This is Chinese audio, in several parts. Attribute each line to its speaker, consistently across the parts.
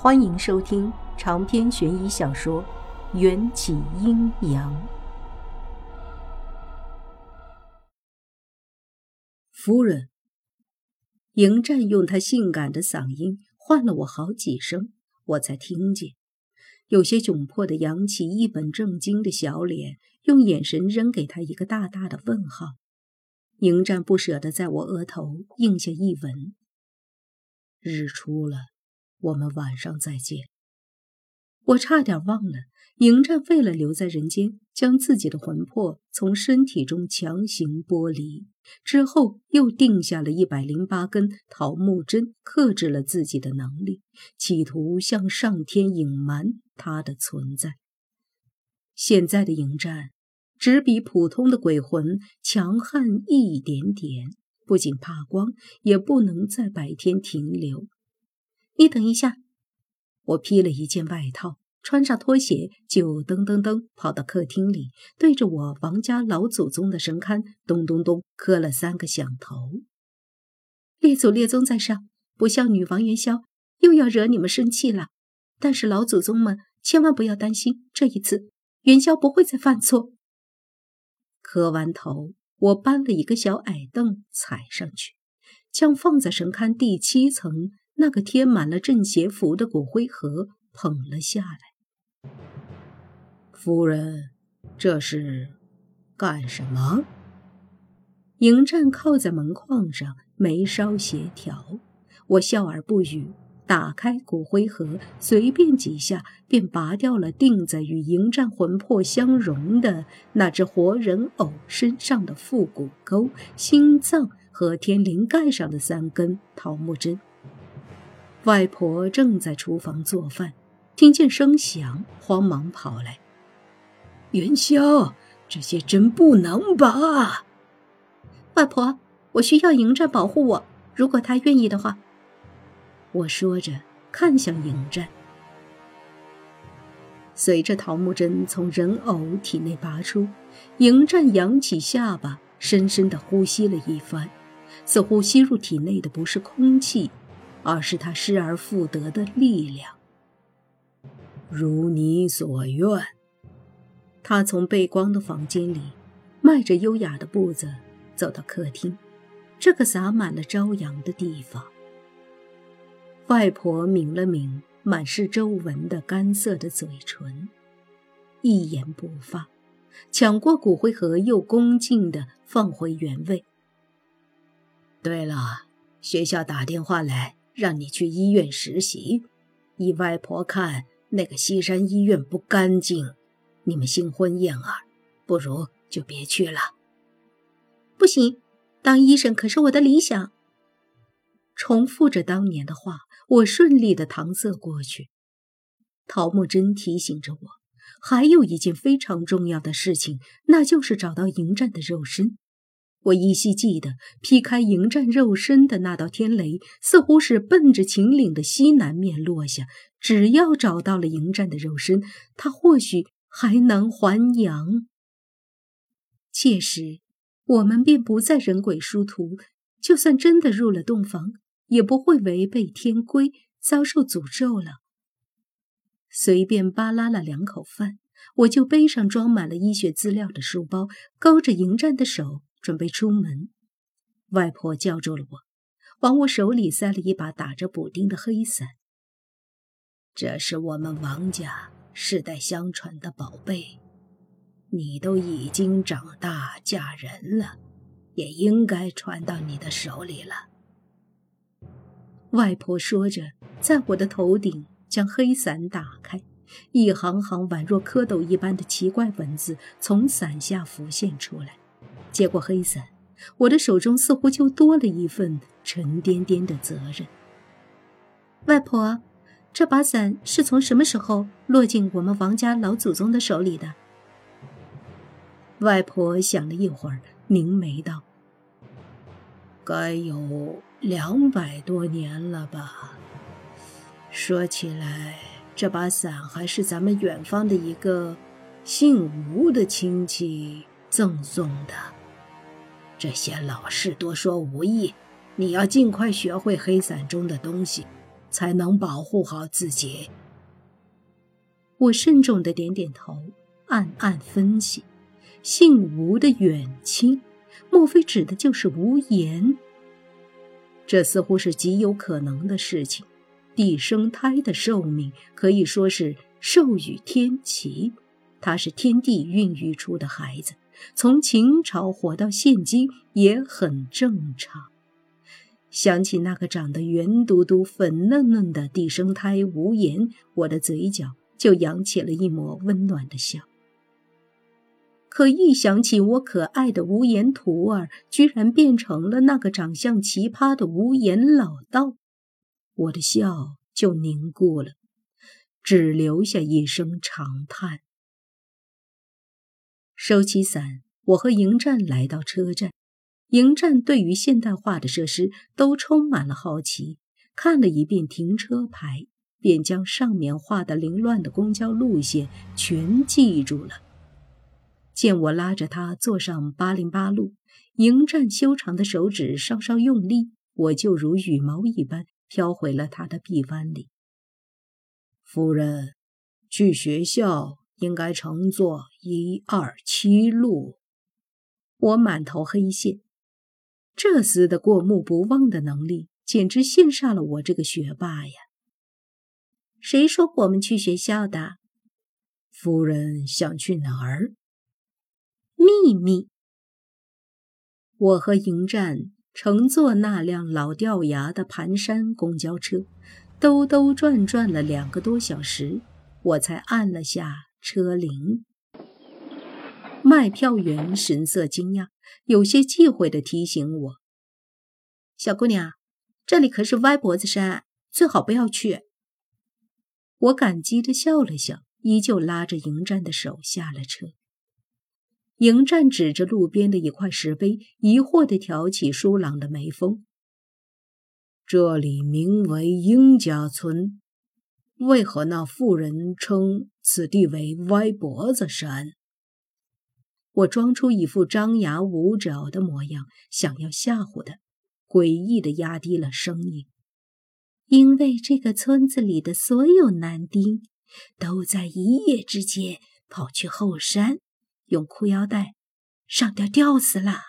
Speaker 1: 欢迎收听长篇悬疑小说《缘起阴阳》。
Speaker 2: 夫人，迎战用他性感的嗓音唤了我好几声，我才听见。有些窘迫的扬起一本正经的小脸，用眼神扔给他一个大大的问号。迎战不舍得在我额头印下一吻。日出了。我们晚上再见。我差点忘了，迎战为了留在人间，将自己的魂魄从身体中强行剥离，之后又定下了一百零八根桃木针，克制了自己的能力，企图向上天隐瞒他的存在。现在的迎战，只比普通的鬼魂强悍一点点，不仅怕光，也不能在白天停留。
Speaker 1: 你等一下，
Speaker 2: 我披了一件外套，穿上拖鞋，就噔噔噔跑到客厅里，对着我王家老祖宗的神龛咚咚咚磕了三个响头。
Speaker 1: 列祖列宗在上，不孝女王元宵又要惹你们生气了。但是老祖宗们千万不要担心，这一次元宵不会再犯错。
Speaker 2: 磕完头，我搬了一个小矮凳踩上去，将放在神龛第七层。那个贴满了镇邪符的骨灰盒捧了下来。夫人，这是干什么？迎战靠在门框上，眉梢协调。我笑而不语，打开骨灰盒，随便几下便拔掉了钉在与迎战魂魄相融的那只活人偶身上的腹股沟、心脏和天灵盖上的三根桃木针。外婆正在厨房做饭，听见声响，慌忙跑来。
Speaker 3: 元宵，这些针不能拔。
Speaker 1: 外婆，我需要迎战保护我，如果他愿意的话。
Speaker 2: 我说着，看向迎战。随着桃木针从人偶体内拔出，迎战扬起下巴，深深的呼吸了一番，似乎吸入体内的不是空气。而是他失而复得的力量。
Speaker 3: 如你所愿。
Speaker 2: 他从背光的房间里，迈着优雅的步子走到客厅，这个洒满了朝阳的地方。外婆抿了抿满是皱纹的干涩的嘴唇，一言不发，抢过骨灰盒，又恭敬地放回原位。
Speaker 3: 对了，学校打电话来。让你去医院实习，依外婆看，那个西山医院不干净。你们新婚燕尔，不如就别去了。
Speaker 1: 不行，当医生可是我的理想。
Speaker 2: 重复着当年的话，我顺利的搪塞过去。陶木真提醒着我，还有一件非常重要的事情，那就是找到迎战的肉身。我依稀记得，劈开迎战肉身的那道天雷，似乎是奔着秦岭的西南面落下。只要找到了迎战的肉身，他或许还能还阳。届时，我们便不再人鬼殊途。就算真的入了洞房，也不会违背天规，遭受诅咒了。随便扒拉了两口饭，我就背上装满了医学资料的书包，勾着迎战的手。准备出门，外婆叫住了我，往我手里塞了一把打着补丁的黑伞。
Speaker 3: 这是我们王家世代相传的宝贝，你都已经长大嫁人了，也应该传到你的手里了。
Speaker 2: 外婆说着，在我的头顶将黑伞打开，一行行宛若蝌蚪一般的奇怪文字从伞下浮现出来。接过黑伞，我的手中似乎就多了一份沉甸甸的责任。
Speaker 1: 外婆，这把伞是从什么时候落进我们王家老祖宗的手里的？
Speaker 2: 外婆想了一会儿，凝眉道：“
Speaker 3: 该有两百多年了吧。说起来，这把伞还是咱们远方的一个姓吴的亲戚赠送的。”这些老事多说无益，你要尽快学会黑伞中的东西，才能保护好自己。
Speaker 2: 我慎重的点点头，暗暗分析：姓吴的远亲，莫非指的就是吴言？这似乎是极有可能的事情。地生胎的寿命可以说是寿与天齐，他是天地孕育出的孩子，从秦朝活到现今也很正常。想起那个长得圆嘟嘟、粉嫩嫩的地生胎无言，我的嘴角就扬起了一抹温暖的笑。可一想起我可爱的无言徒儿居然变成了那个长相奇葩的无言老道，我的笑就凝固了，只留下一声长叹。收起伞，我和迎战来到车站。迎战对于现代化的设施都充满了好奇，看了一遍停车牌，便将上面画的凌乱的公交路线全记住了。见我拉着他坐上八零八路，迎战修长的手指稍稍用力，我就如羽毛一般。飘回了他的臂弯里。
Speaker 3: 夫人，去学校应该乘坐一二七路。
Speaker 2: 我满头黑线，这厮的过目不忘的能力简直羡煞了我这个学霸呀！谁说我们去学校的？
Speaker 3: 夫人想去哪儿？
Speaker 2: 秘密。我和迎战。乘坐那辆老掉牙的盘山公交车，兜兜转转了两个多小时，我才按了下车铃。卖票员神色惊讶，有些忌讳地提醒我：“小姑娘，这里可是歪脖子山，最好不要去。”我感激地笑了笑，依旧拉着迎战的手下了车。迎战指着路边的一块石碑，疑惑地挑起疏朗的眉峰。
Speaker 3: 这里名为英家村，为何那妇人称此地为歪脖子山？
Speaker 2: 我装出一副张牙舞爪的模样，想要吓唬他，诡异地压低了声音：“因为这个村子里的所有男丁，都在一夜之间跑去后山。”用裤腰带上吊吊死了。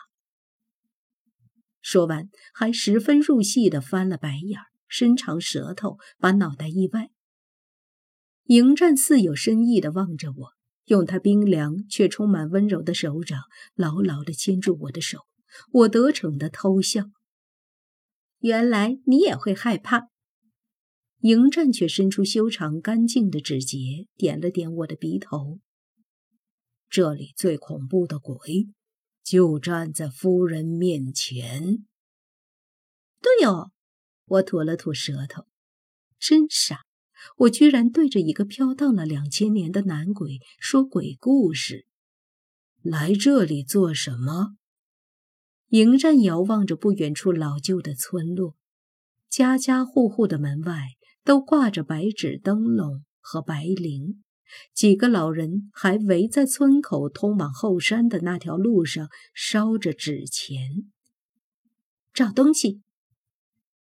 Speaker 2: 说完，还十分入戏的翻了白眼，伸长舌头，把脑袋一歪。迎战似有深意的望着我，用他冰凉却充满温柔的手掌牢牢的牵住我的手。我得逞的偷笑。原来你也会害怕。迎战却伸出修长干净的指节，点了点我的鼻头。
Speaker 3: 这里最恐怖的鬼，就站在夫人面前。
Speaker 2: 对哦，我吐了吐舌头，真傻，我居然对着一个飘荡了两千年的男鬼说鬼故事。
Speaker 3: 来这里做什么？
Speaker 2: 迎战遥望着不远处老旧的村落，家家户户的门外都挂着白纸灯笼和白绫。几个老人还围在村口通往后山的那条路上烧着纸钱。找东西，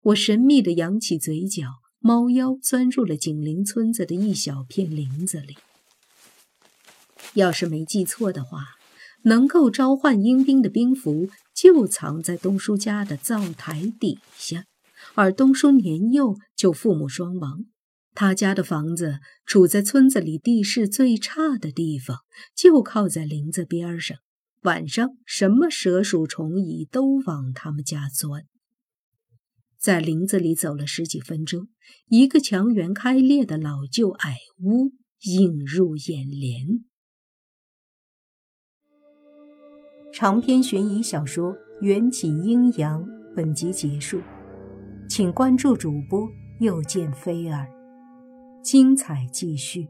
Speaker 2: 我神秘地扬起嘴角，猫妖钻入了紧邻村子的一小片林子里。要是没记错的话，能够召唤阴兵的兵符就藏在东叔家的灶台底下，而东叔年幼就父母双亡。他家的房子处在村子里地势最差的地方，就靠在林子边上。晚上，什么蛇鼠虫蚁都往他们家钻。在林子里走了十几分钟，一个墙垣开裂的老旧矮屋映入眼帘。长篇悬疑小说《缘起阴阳》本集结束，请关注主播，又见菲儿。精彩继续。